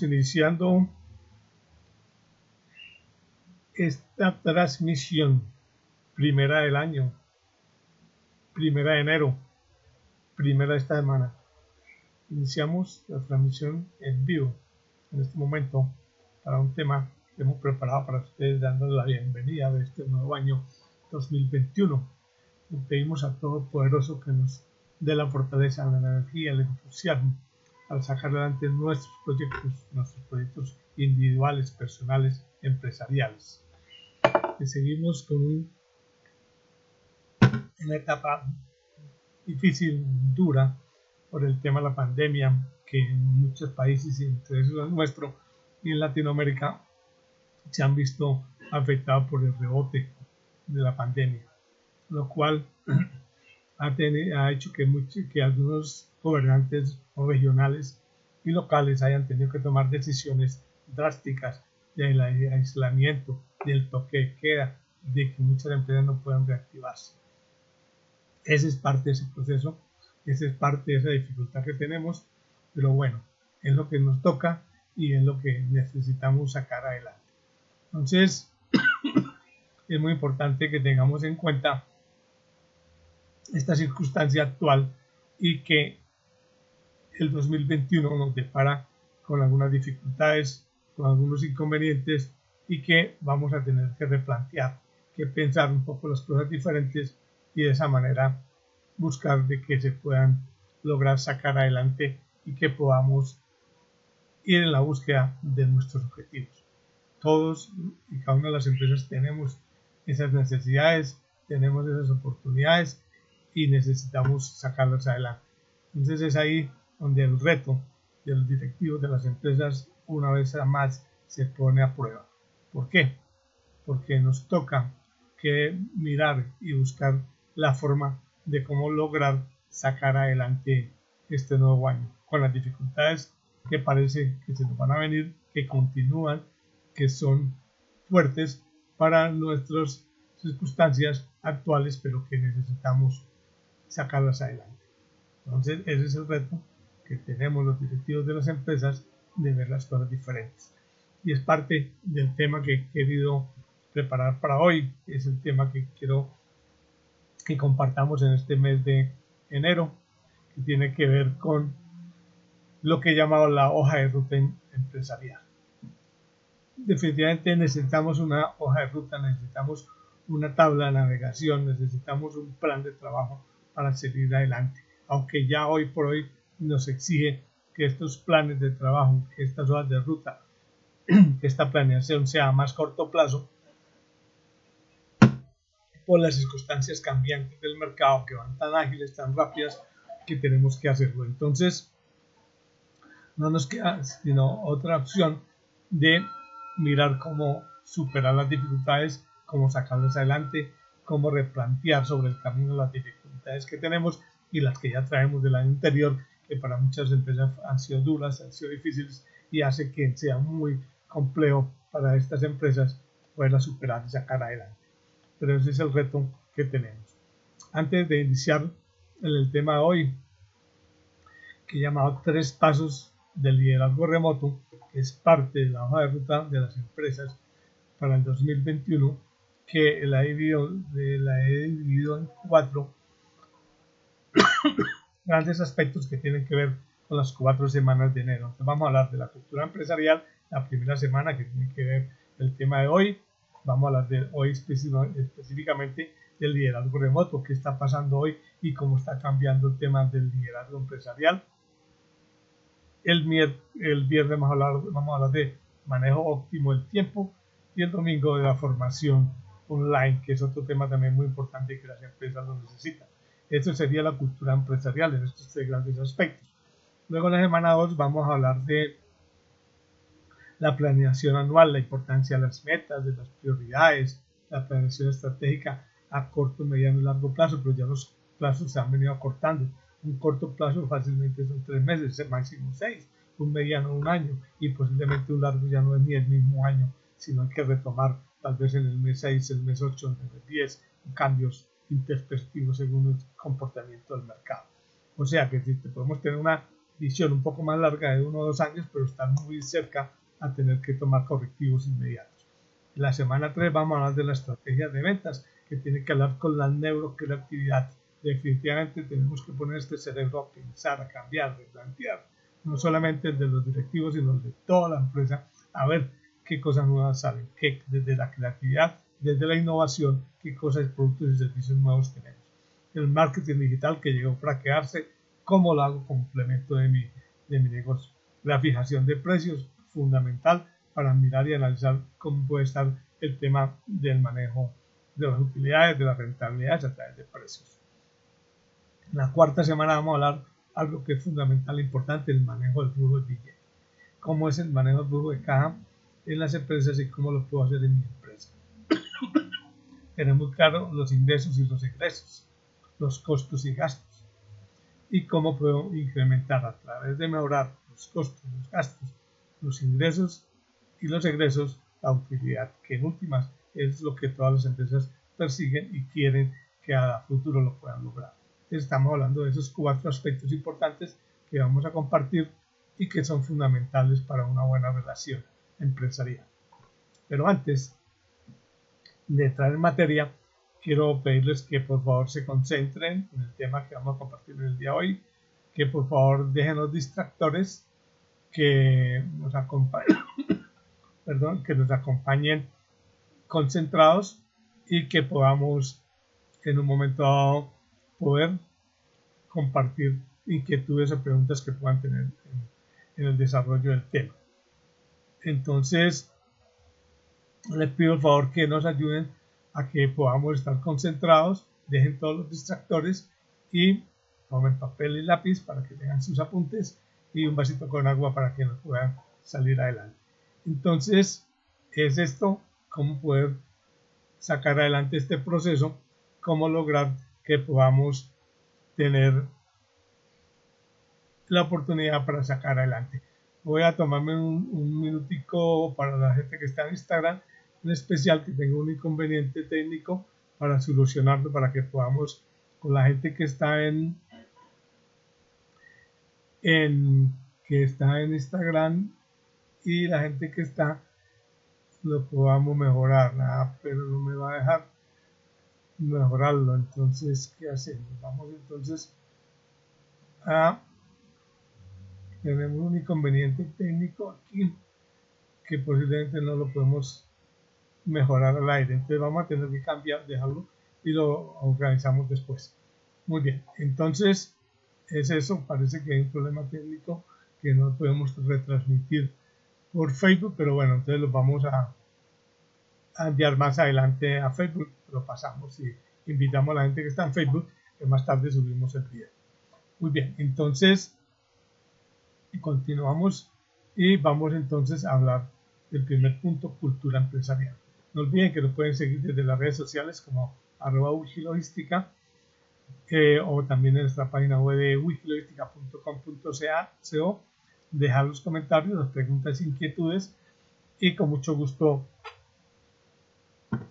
Iniciando esta transmisión primera del año, primera de enero, primera de esta semana. Iniciamos la transmisión en vivo en este momento para un tema que hemos preparado para ustedes dándoles la bienvenida de este nuevo año 2021. Le pedimos a todo poderoso que nos dé la fortaleza, la energía, el entusiasmo al sacar adelante nuestros proyectos, nuestros proyectos individuales, personales, empresariales. Y seguimos con una etapa difícil, dura, por el tema de la pandemia, que en muchos países, entre esos el nuestro, y en Latinoamérica, se han visto afectados por el rebote de la pandemia, lo cual ha, ha hecho que, que algunos gobernantes regionales y locales hayan tenido que tomar decisiones drásticas del aislamiento, del toque de queda, de que muchas empresas no puedan reactivarse. Ese es parte de ese proceso, esa es parte de esa dificultad que tenemos, pero bueno, es lo que nos toca y es lo que necesitamos sacar adelante. Entonces, es muy importante que tengamos en cuenta esta circunstancia actual y que el 2021 nos depara con algunas dificultades, con algunos inconvenientes y que vamos a tener que replantear, que pensar un poco las cosas diferentes y de esa manera buscar de que se puedan lograr sacar adelante y que podamos ir en la búsqueda de nuestros objetivos. Todos y cada una de las empresas tenemos esas necesidades, tenemos esas oportunidades y necesitamos sacarlas adelante. Entonces es ahí donde el reto de los directivos de las empresas una vez más se pone a prueba. ¿Por qué? Porque nos toca que mirar y buscar la forma de cómo lograr sacar adelante este nuevo año, con las dificultades que parece que se nos van a venir, que continúan, que son fuertes para nuestras circunstancias actuales, pero que necesitamos sacarlas adelante. Entonces, ese es el reto que tenemos los directivos de las empresas de ver las cosas diferentes. Y es parte del tema que he querido preparar para hoy, es el tema que quiero que compartamos en este mes de enero, que tiene que ver con lo que he llamado la hoja de ruta em-, empresarial. Definitivamente necesitamos una hoja de ruta, necesitamos una tabla de navegación, necesitamos un plan de trabajo para seguir adelante. Aunque ya hoy por hoy nos exige que estos planes de trabajo, que estas hojas de ruta, que esta planeación sea a más corto plazo, por las circunstancias cambiantes del mercado que van tan ágiles, tan rápidas, que tenemos que hacerlo. Entonces, no nos queda sino otra opción de mirar cómo superar las dificultades, cómo sacarlas adelante, cómo replantear sobre el camino las dificultades que tenemos y las que ya traemos del año anterior, que para muchas empresas han sido duras, han sido difíciles y hace que sea muy complejo para estas empresas poderlas superar y sacar adelante. Pero ese es el reto que tenemos. Antes de iniciar el tema de hoy, que he llamado tres pasos del liderazgo remoto, que es parte de la hoja de ruta de las empresas para el 2021, que la he dividido, la he dividido en cuatro grandes aspectos que tienen que ver con las cuatro semanas de enero. Entonces vamos a hablar de la cultura empresarial, la primera semana que tiene que ver el tema de hoy. Vamos a hablar de hoy específicamente del liderazgo remoto, qué está pasando hoy y cómo está cambiando el tema del liderazgo empresarial. El, el viernes vamos a, hablar, vamos a hablar de manejo óptimo del tiempo y el domingo de la formación online, que es otro tema también muy importante que las empresas lo necesitan. Eso sería la cultura empresarial en estos tres grandes aspectos. Luego en la semana 2 vamos a hablar de la planeación anual, la importancia de las metas, de las prioridades, la planeación estratégica a corto, mediano y largo plazo, pero ya los plazos se han venido acortando. Un corto plazo fácilmente son tres meses, máximo seis, un mediano un año y posiblemente un largo ya no es ni el mismo año, sino hay que retomar tal vez en el mes 6, el mes 8, en el mes 10, cambios interpretativos según el comportamiento del mercado. O sea que si podemos tener una visión un poco más larga de uno o dos años, pero están muy cerca a tener que tomar correctivos inmediatos. La semana 3 vamos a hablar de la estrategia de ventas, que tiene que hablar con la neurocreatividad. Definitivamente tenemos que poner este cerebro a pensar, a cambiar, a replantear, no solamente el de los directivos, sino el de toda la empresa, a ver qué cosas nuevas salen, qué, desde la creatividad, desde la innovación, qué cosas, productos y servicios nuevos tenemos. El marketing digital que llegó a fraquearse, cómo lo hago complemento de mi, de mi negocio. La fijación de precios, fundamental para mirar y analizar cómo puede estar el tema del manejo de las utilidades, de las rentabilidades a través de precios. En la cuarta semana vamos a hablar algo que es fundamental e importante, el manejo del flujo de billete. Cómo es el manejo del flujo de caja en las empresas y cómo lo puedo hacer en mi empresa. Tenemos claro los ingresos y los egresos, los costos y gastos, y cómo puedo incrementar a través de mejorar los costos, los gastos, los ingresos y los egresos, la utilidad, que en últimas es lo que todas las empresas persiguen y quieren que a futuro lo puedan lograr. Estamos hablando de esos cuatro aspectos importantes que vamos a compartir y que son fundamentales para una buena relación empresarial. Pero antes de entrar en materia, quiero pedirles que por favor se concentren en el tema que vamos a compartir el día de hoy, que por favor dejen los distractores, que nos acompañen, perdón, que nos acompañen concentrados y que podamos en un momento dado poder compartir inquietudes o preguntas que puedan tener en el desarrollo del tema. Entonces, les pido por favor que nos ayuden a que podamos estar concentrados, dejen todos los distractores y tomen papel y lápiz para que tengan sus apuntes y un vasito con agua para que nos puedan salir adelante. Entonces, es esto, cómo poder sacar adelante este proceso, cómo lograr que podamos tener la oportunidad para sacar adelante. Voy a tomarme un, minutico para la gente que está en Instagram en especial que tenga un inconveniente técnico para solucionarlo, para que podamos, con la gente que está en, en que está en Instagram y la gente que está lo podamos mejorar. Ah, pero no me va a dejar mejorarlo. Entonces qué hacemos vamos entonces a tenemos un inconveniente técnico aquí que posiblemente no lo podemos mejorar al aire. Entonces vamos a tener que cambiar, dejarlo y lo organizamos después. Muy bien, entonces es eso, parece que hay un problema técnico que no podemos retransmitir por Facebook, pero bueno, entonces lo vamos a, enviar más adelante a Facebook, lo pasamos y invitamos a la gente que está en Facebook, que más tarde subimos el video. Muy bien, entonces continuamos y vamos entonces a hablar del primer punto, cultura empresarial. No olviden que nos pueden seguir desde las redes sociales como arroba wikilogística eh, o también en nuestra página web de wikilogística.com.co dejar los comentarios, las preguntas inquietudes y con mucho gusto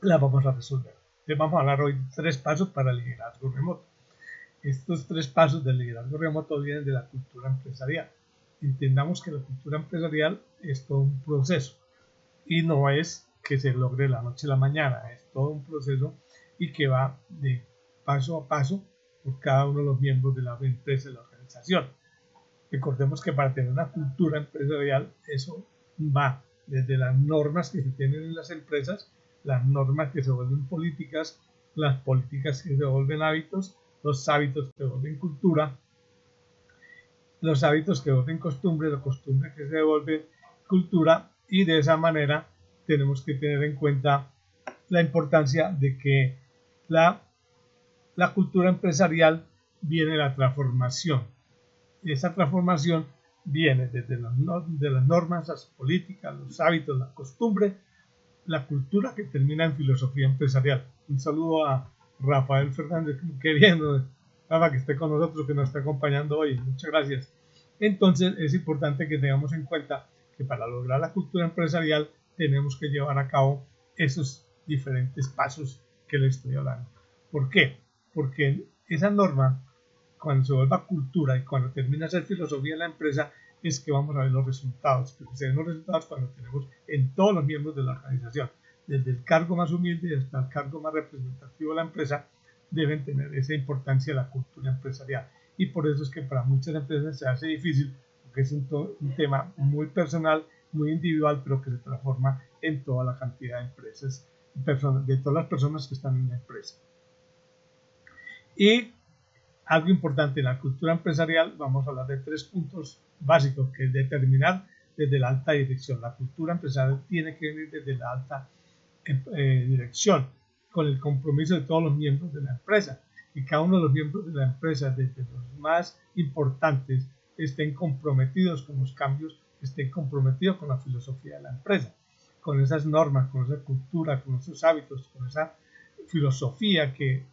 las vamos a resolver. Vamos a hablar hoy de tres pasos para el liderazgo remoto. Estos tres pasos del liderazgo remoto vienen de la cultura empresarial. Entendamos que la cultura empresarial es todo un proceso y no es que se logre la noche a la mañana. Es todo un proceso y que va de paso a paso por cada uno de los miembros de la empresa y la organización. Recordemos que para tener una cultura empresarial, eso va desde las normas que se tienen en las empresas, las normas que se vuelven políticas, las políticas que se vuelven hábitos, los hábitos que se vuelven cultura, los hábitos que se vuelven costumbre, la costumbre que se vuelve cultura y de esa manera tenemos que tener en cuenta la importancia de que la, la cultura empresarial viene la transformación. Y esa transformación viene desde las, de las normas, las políticas, los hábitos, la costumbre, la cultura que termina en filosofía empresarial. Un saludo a Rafael Fernández, que viene, Rafa, que esté con nosotros, que nos está acompañando hoy. Muchas gracias. Entonces es importante que tengamos en cuenta que para lograr la cultura empresarial tenemos que llevar a cabo esos diferentes pasos que le estoy hablando. ¿Por qué? Porque esa norma cuando se vuelva cultura y cuando termina ser filosofía de la empresa, es que vamos a ver los resultados. Porque se ven los resultados cuando tenemos en todos los miembros de la organización, desde el cargo más humilde hasta el cargo más representativo de la empresa, deben tener esa importancia la cultura empresarial. Y por eso es que para muchas empresas se hace difícil, porque es un, tema muy personal, muy individual, pero que se transforma en toda la cantidad de empresas, de todas las personas que están en la empresa. Y algo importante en la cultura empresarial, vamos a hablar de tres puntos básicos, que es determinar desde la alta dirección. La cultura empresarial tiene que venir desde la alta eh, dirección, con el compromiso de todos los miembros de la empresa. Y cada uno de los miembros de la empresa, desde los más importantes, estén comprometidos con los cambios, estén comprometidos con la filosofía de la empresa, con esas normas, con esa cultura, con esos hábitos, con esa filosofía que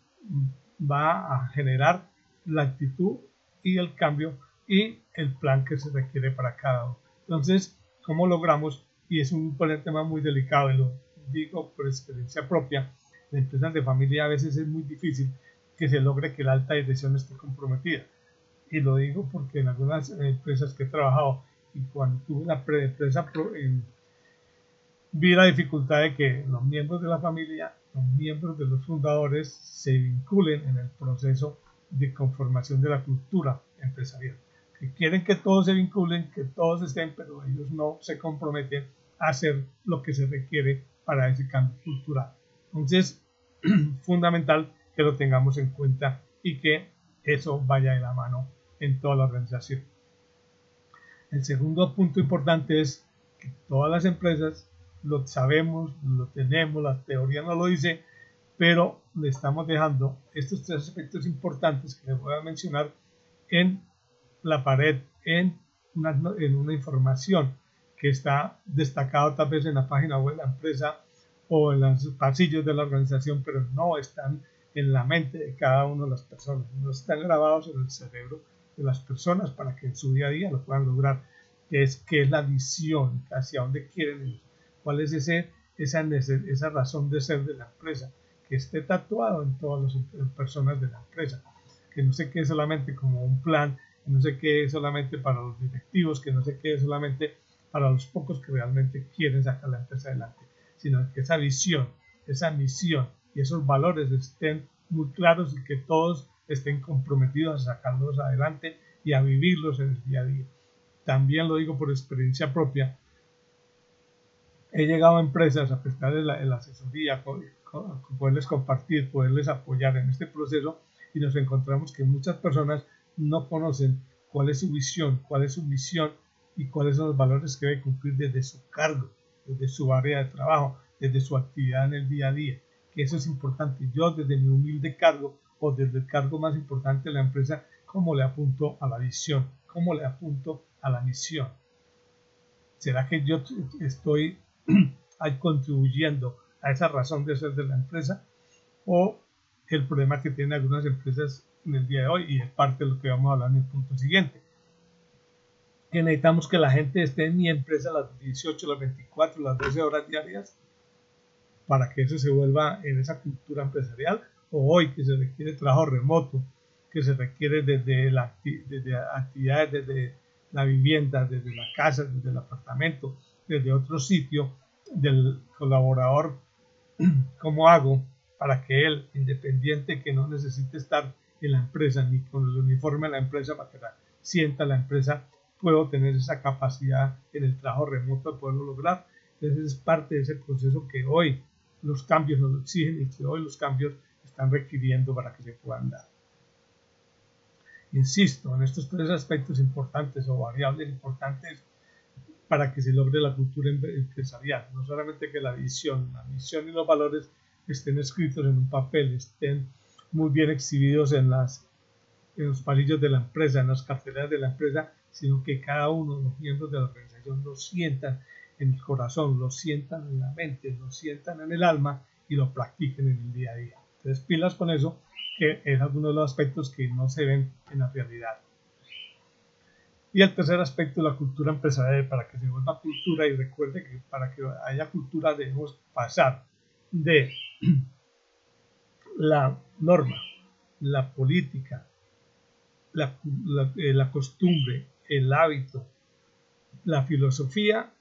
va a generar la actitud y el cambio y el plan que se requiere para cada uno. Entonces, ¿cómo logramos? Y es un tema muy delicado, y lo digo por experiencia propia, en empresas de familia a veces es muy difícil que se logre que la alta dirección esté comprometida. Y lo digo porque en algunas empresas que he trabajado y cuando tuve la empresa vi la dificultad de que los miembros de la familia, los miembros de los fundadores se vinculen en el proceso de conformación de la cultura empresarial. Que quieren que todos se vinculen, que todos estén, pero ellos no se comprometen a hacer lo que se requiere para ese cambio cultural. Entonces, fundamental que lo tengamos en cuenta y que eso vaya de la mano en toda la organización. El segundo punto importante es que todas las empresas lo sabemos, lo tenemos, la teoría no lo dice, pero le estamos dejando estos tres aspectos importantes que les voy a mencionar en la pared, en una, en una información que está destacado tal vez en la página web de la empresa o en los pasillos de la organización, pero no están en la mente de cada una de las personas, no están grabados en el cerebro de las personas para que en su día a día lo puedan lograr, que es qué es la visión, hacia dónde quieren ir, cuál es ese, esa, esa razón de ser de la empresa, que esté tatuado en todas las personas de la empresa, que no se quede solamente como un plan, que no se quede solamente para los directivos, que no se quede solamente para los pocos que realmente quieren sacar la empresa adelante, sino que esa visión, esa misión y esos valores estén muy claros y que todos estén comprometidos a sacarlos adelante y a vivirlos en el día a día. También lo digo por experiencia propia. He llegado a empresas a pesar de la, la asesoría, poderles compartir, poderles apoyar en este proceso y nos encontramos que muchas personas no conocen cuál es su visión, cuál es su misión y cuáles son los valores que debe cumplir desde su cargo, desde su área de trabajo, desde su actividad en el día a día. Que eso es importante. Yo desde mi humilde cargo o desde el cargo más importante de la empresa, ¿cómo le apunto a la visión? ¿Cómo le apunto a la misión? ¿Será que yo estoy contribuyendo a esa razón de ser de la empresa o el problema que tienen algunas empresas en el día de hoy y es parte de lo que vamos a hablar en el punto siguiente. Que necesitamos que la gente esté en mi empresa las 18, las 24, las 12 horas diarias para que eso se vuelva en esa cultura empresarial o hoy que se requiere trabajo remoto, que se requiere desde, la, desde actividades desde la vivienda, desde la casa, desde el apartamento, desde otro sitio del colaborador ¿Cómo hago para que él, independiente que no necesite estar en la empresa ni con el uniforme de la empresa para que la, sienta la empresa, puedo tener esa capacidad en el trabajo remoto de poderlo lograr? Entonces es parte de ese proceso que hoy los cambios nos exigen y que hoy los cambios están requiriendo para que se puedan dar. Insisto, en estos tres aspectos importantes o variables importantes para que se logre la cultura empresarial. No solamente que la visión, la misión y los valores estén escritos en un papel, estén muy bien exhibidos en, las, en los palillos de la empresa, en las carteleras de la empresa, sino que cada uno de los miembros de la organización lo sientan en el corazón, lo sientan en la mente, lo sientan en el alma y lo practiquen en el día a día. Entonces, pilas con eso, que es uno de los aspectos que no se ven en la realidad. Y el tercer aspecto, la cultura empresarial, para que se vuelva cultura y recuerde que para que haya cultura debemos pasar de la norma, la política, la, eh, la, costumbre, el hábito, la filosofía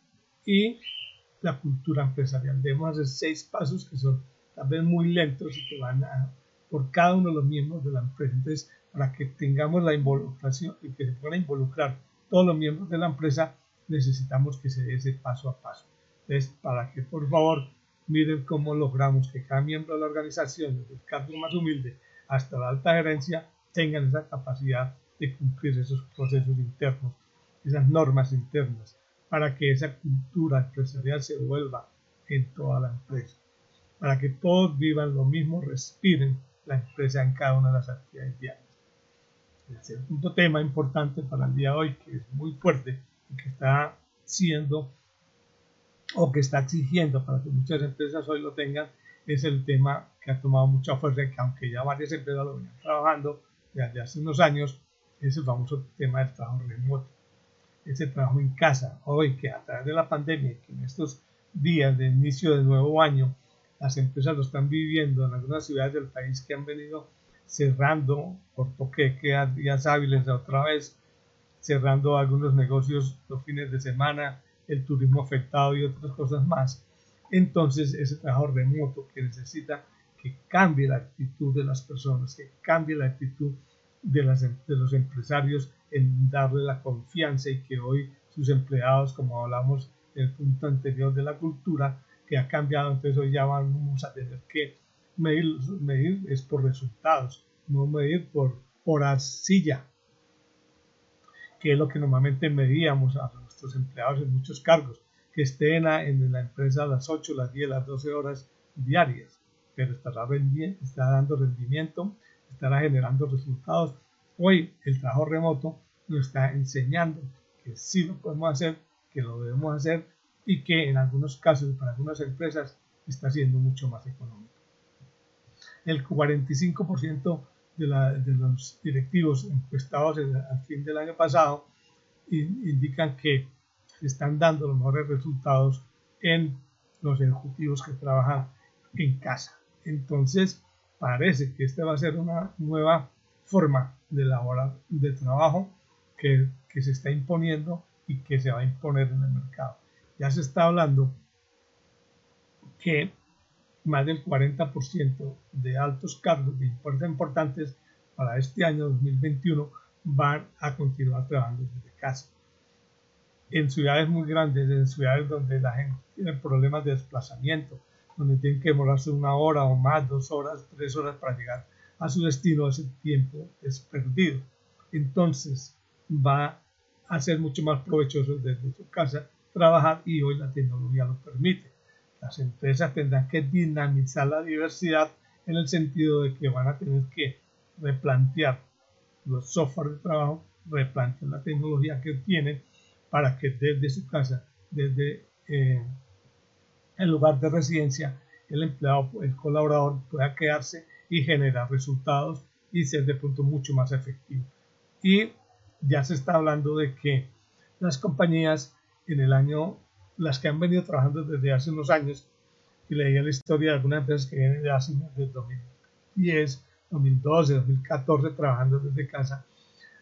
y la cultura empresarial. Debemos hacer seis pasos que son tal vez muy lentos y que van a, por cada uno de los miembros de la empresa. Entonces, para que tengamos la involucración y que se puedan involucrar todos los miembros de la empresa, necesitamos que se dé ese paso a paso. Entonces, para que por favor miren cómo logramos que cada miembro de la organización, desde el cargo más humilde hasta la alta gerencia, tengan esa capacidad de cumplir esos procesos internos, esas normas internas, para que esa cultura empresarial se vuelva en toda la empresa, para que todos vivan lo mismo, respiren la empresa en cada una de las actividades diarias. El segundo tema importante para el día de hoy, que es muy fuerte y que está siendo o que está exigiendo para que muchas empresas hoy lo tengan, es el tema que ha tomado mucha fuerza que aunque ya varias empresas lo venían trabajando desde hace unos años, es el famoso tema del trabajo remoto. Ese trabajo en casa, hoy que a través de la pandemia, que en estos días de inicio del nuevo año, las empresas lo están viviendo en algunas ciudades del país que han venido cerrando por toque que días hábiles otra vez, cerrando algunos negocios los fines de semana, el turismo afectado y otras cosas más. Entonces, ese trabajo remoto que necesita que cambie la actitud de las personas, que cambie la actitud de, las, de los empresarios en darle la confianza y que hoy sus empleados, como hablamos en el punto anterior de la cultura, que ha cambiado, entonces hoy ya vamos a tener que medir, medir es por resultados, no medir por silla que es lo que normalmente medíamos a nuestros empleados en muchos cargos, que estén en la empresa a las 8, las 10, las 12 horas diarias, pero estará, estará dando rendimiento, estará generando resultados. Hoy el trabajo remoto nos está enseñando que sí lo podemos hacer, que lo debemos hacer y que en algunos casos, para algunas empresas, está siendo mucho más económico el 45% de, de, los directivos encuestados al fin del año pasado indican que están dando los mejores resultados en los ejecutivos que trabajan en casa. Entonces, parece que esta va a ser una nueva forma de laborar, de trabajo que, que se está imponiendo y que se va a imponer en el mercado. Ya se está hablando que más del 40% de altos cargos de importancia importantes para este año 2021 van a continuar trabajando desde casa. En ciudades muy grandes, en ciudades donde la gente tiene problemas de desplazamiento, donde tienen que demorarse una hora o más, dos horas, tres horas para llegar a su destino, ese tiempo es perdido. Entonces va a ser mucho más provechoso desde su casa trabajar y hoy la tecnología lo permite. Las empresas tendrán que dinamizar la diversidad en el sentido de que van a tener que replantear los software de trabajo, replantear la tecnología que tienen para que desde su casa, desde eh, el lugar de residencia, el empleado, el colaborador pueda quedarse y generar resultados y ser de pronto mucho más efectivo. Y ya se está hablando de que las compañías en el año las que han venido trabajando desde hace unos años, y leía la historia de algunas empresas que vienen de hace desde 2010, 2012, 2014 trabajando desde casa,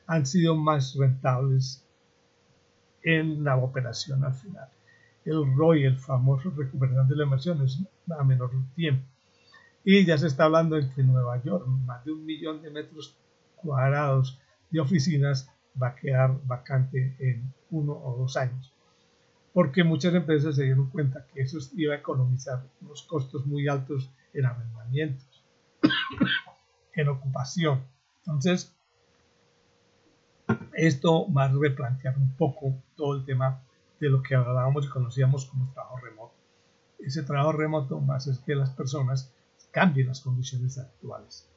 han sido más rentables en la operación al final. El ROI, el famoso recuperación de la inversión, es a menor tiempo. Y ya se está hablando de que Nueva York más de un millón de metros cuadrados de oficinas va a quedar vacante en uno o dos años porque muchas empresas se dieron cuenta que eso iba a economizar unos costos muy altos en arrendamientos, en ocupación. Entonces, esto va a replantear un poco todo el tema de lo que hablábamos y conocíamos como trabajo remoto. Ese trabajo remoto va a hacer que las personas cambien las condiciones actuales.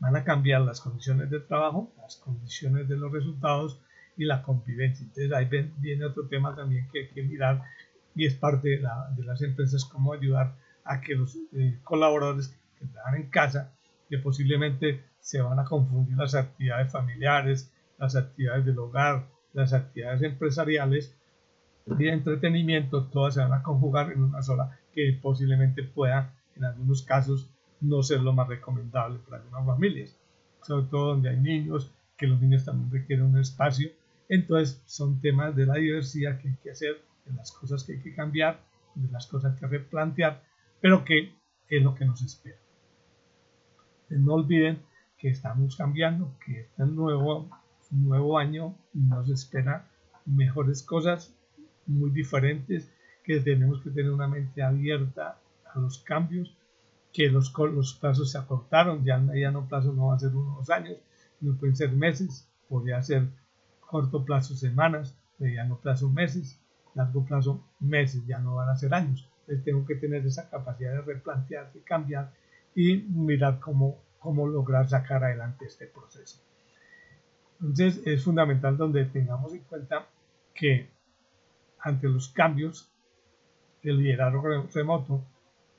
Van a cambiar las condiciones de trabajo, las condiciones de los resultados y la convivencia. Entonces ahí viene otro tema también que hay que mirar y es parte de, las empresas cómo ayudar a que los eh, colaboradores que trabajan en casa, que posiblemente se van a confundir las actividades familiares, las actividades del hogar, las actividades empresariales y de entretenimiento, todas se van a conjugar en una sola que posiblemente pueda en algunos casos no ser lo más recomendable para algunas familias, sobre todo donde hay niños que los niños también requieren un espacio. Entonces son temas de la diversidad que hay que hacer, de las cosas que hay que cambiar, de las cosas que replantear, pero que es lo que nos espera. No olviden que estamos cambiando, que este nuevo, nuevo año nos espera mejores cosas, muy diferentes, que tenemos que tener una mente abierta a los cambios, que los, los plazos se acortaron, ya, ya no plazo no va a ser unos años, no pueden ser meses, podría ser corto plazo semanas, mediano plazo meses, largo plazo meses, ya no van a ser años. Entonces tengo que tener esa capacidad de replantear, de cambiar y mirar cómo, cómo lograr sacar adelante este proceso. Entonces es fundamental donde tengamos en cuenta que ante los cambios el liderazgo remoto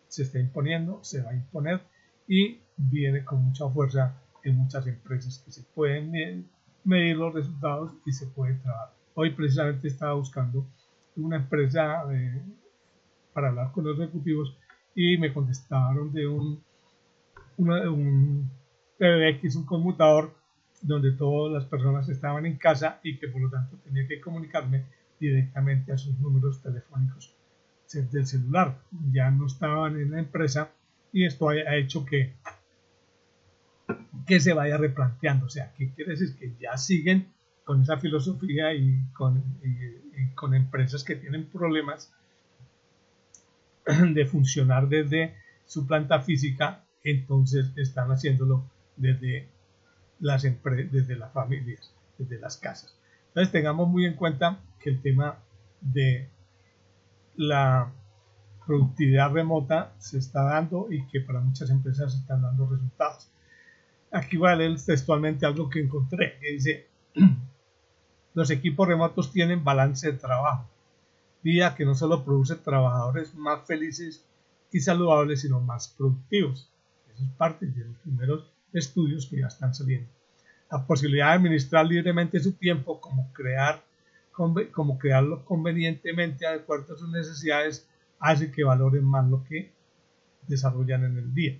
se está imponiendo, se va a imponer y viene con mucha fuerza en muchas empresas que se pueden medir los resultados y se puede trabajar. Hoy precisamente estaba buscando una empresa eh, para hablar con los ejecutivos y me contestaron de un, un PBX, un conmutador donde todas las personas estaban en casa y que por lo tanto tenía que comunicarme directamente a sus números telefónicos del celular. Ya no estaban en la empresa y esto ha hecho que que se vaya replanteando. O sea, ¿qué quiere decir? Que ya siguen con esa filosofía y con, con empresas que tienen problemas de funcionar desde su planta física, entonces están haciéndolo desde las desde las familias, desde las casas. Entonces tengamos muy en cuenta que el tema de la productividad remota se está dando y que para muchas empresas están dando resultados. Aquí voy a leer textualmente algo que encontré, que dice, los equipos remotos tienen balance de trabajo, vía que no solo produce trabajadores más felices y saludables, sino más productivos. Eso es parte de los primeros estudios que ya están saliendo. La posibilidad de administrar libremente su tiempo, como, crear, como crearlo convenientemente de acuerdo a sus necesidades, hace que valoren más lo que desarrollan en el día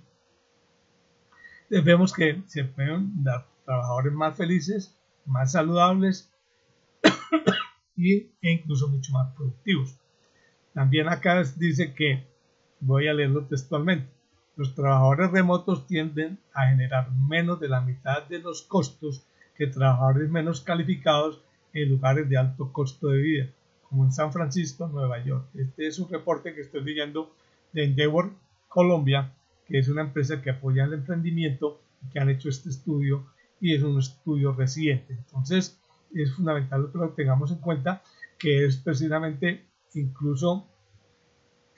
vemos que se pueden dar trabajadores más felices, más saludables e incluso mucho más productivos. También acá dice que, voy a leerlo textualmente, los trabajadores remotos tienden a generar menos de la mitad de los costos que trabajadores menos calificados en lugares de alto costo de vida, como en San Francisco, Nueva York. Este es un reporte que estoy leyendo de Endeavor, Colombia, que es una empresa que apoya el emprendimiento, que han hecho este estudio y es un estudio reciente. Entonces, es fundamental que lo tengamos en cuenta, que es precisamente incluso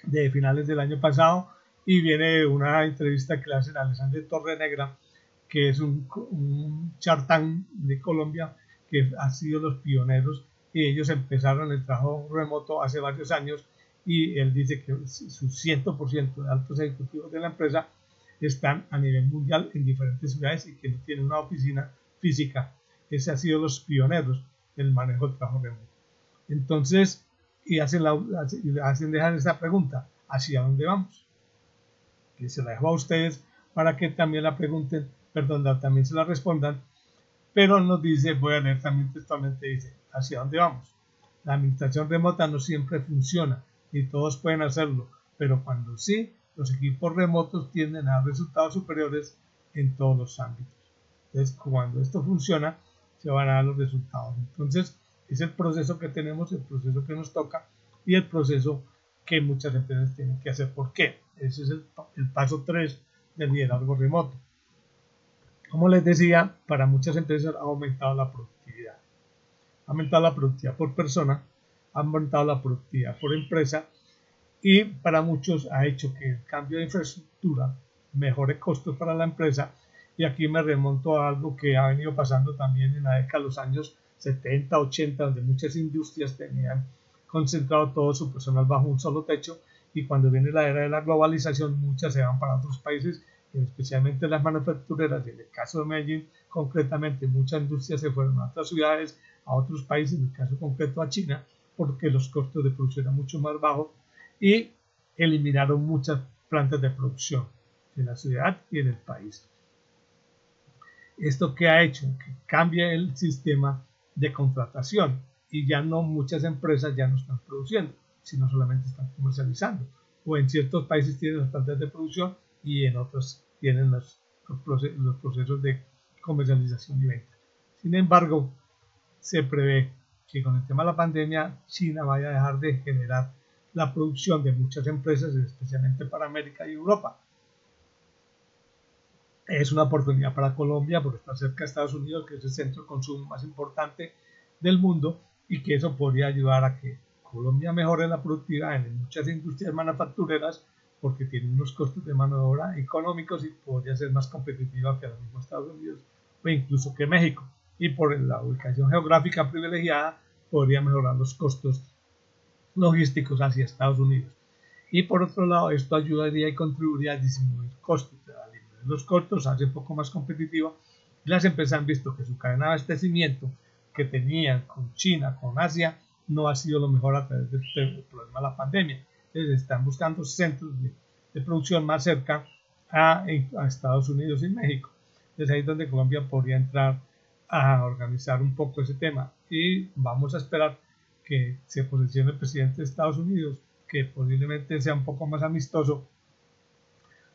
de finales del año pasado y viene una entrevista que le hacen a Alessandro Torrenegra, que es un, un chartán de Colombia que ha sido los pioneros y ellos empezaron el trabajo remoto hace varios años y él dice que su 100% de altos ejecutivos de la empresa están a nivel mundial en diferentes ciudades y que no tienen una oficina física. Ese ha sido los pioneros del manejo del trabajo remoto. Entonces, y hacen, la, hacen dejar esa pregunta, ¿hacia dónde vamos? Se la dejo a ustedes para que también la pregunten, perdón, también se la respondan, pero nos dice, voy a leer también textualmente, dice, ¿hacia dónde vamos? La administración remota no siempre funciona y todos pueden hacerlo, pero cuando sí, los equipos remotos tienden a resultados superiores en todos los ámbitos. Entonces, cuando esto funciona, se van a dar los resultados. Entonces, es el proceso que tenemos, el proceso que nos toca y el proceso que muchas empresas tienen que hacer. ¿Por qué? Ese es el, paso 3 del liderazgo remoto. Como les decía, para muchas empresas ha aumentado la productividad. Ha aumentado la productividad por persona, ha aumentado la productividad por empresa y para muchos ha hecho que el cambio de infraestructura mejore costos para la empresa y aquí me remonto a algo que ha venido pasando también en la década de los años 70, 80, donde muchas industrias tenían concentrado todo su personal bajo un solo techo y cuando viene la era de la globalización muchas se van para otros países especialmente las manufactureras en el caso de Medellín concretamente muchas industrias se fueron a otras ciudades a otros países en el caso concreto a China porque los costos de producción eran mucho más bajos y eliminaron muchas plantas de producción en la ciudad y en el país. ¿Esto que ha hecho? Que cambia el sistema de contratación y ya no muchas empresas ya no están produciendo, sino solamente están comercializando. O en ciertos países tienen las plantas de producción y en otros tienen los, los procesos de comercialización y venta. Sin embargo, se prevé que con el tema de la pandemia China vaya a dejar de generar la producción de muchas empresas, especialmente para América y Europa. Es una oportunidad para Colombia por estar cerca de Estados Unidos, que es el centro de consumo más importante del mundo y que eso podría ayudar a que Colombia mejore la productividad en muchas industrias manufactureras porque tiene unos costos de mano de obra económicos y podría ser más competitiva que los mismos Estados Unidos o incluso que México. Y por la ubicación geográfica privilegiada podría mejorar los costos logísticos hacia Estados Unidos. Y por otro lado, esto ayudaría y contribuiría a disminuir costos. Los costos hace poco más competitiva. Las empresas han visto que su cadena de abastecimiento que tenían con China, con Asia, no ha sido lo mejor a través del problema de la pandemia. Entonces están buscando centros de, producción más cerca a, Estados Unidos y México. Entonces ahí es donde Colombia podría entrar a organizar un poco ese tema. Y vamos a esperar que se posicione el presidente de Estados Unidos, que posiblemente sea un poco más amistoso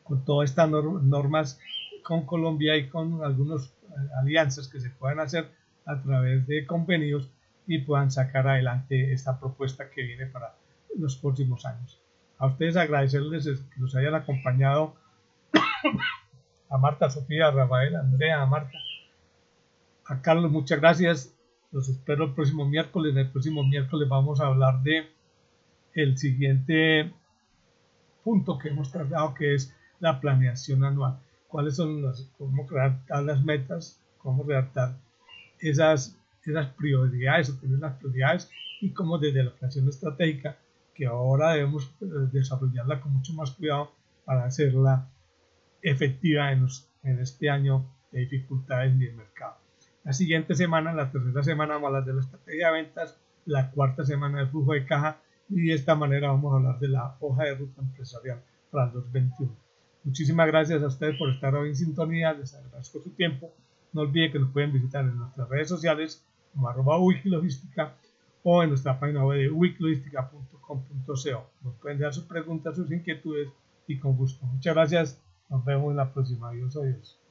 con todas estas normas con Colombia y con algunas alianzas que se puedan hacer a través de convenios y puedan sacar adelante esta propuesta que viene para los próximos años. A ustedes agradecerles que nos hayan acompañado a Marta, Sofía, a Rafael, a Andrea, a Marta, a Carlos, muchas gracias. Los espero el próximo miércoles. El próximo miércoles vamos a hablar de el siguiente punto que hemos tratado, que es la planeación anual. ¿Cuáles son las, cómo crear las metas, cómo redactar esas, esas prioridades, obtener las prioridades y cómo desde la planeación estratégica, que ahora debemos eh, desarrollarla con mucho más cuidado para hacerla efectiva en, en este año de dificultades en el mercado. La siguiente semana, la tercera semana, vamos a hablar de la estrategia de ventas, la cuarta semana del flujo de caja y de esta manera vamos a hablar de la hoja de ruta empresarial para el 2021. Muchísimas gracias a ustedes por estar hoy en sintonía, les agradezco su tiempo no olviden que nos pueden visitar en nuestras redes sociales como arroba wikilogística o en nuestra página web de wikilogística.com.co. Nos pueden dar sus preguntas, sus inquietudes y con gusto. Muchas gracias. Nos vemos en la próxima. Adiós, adiós.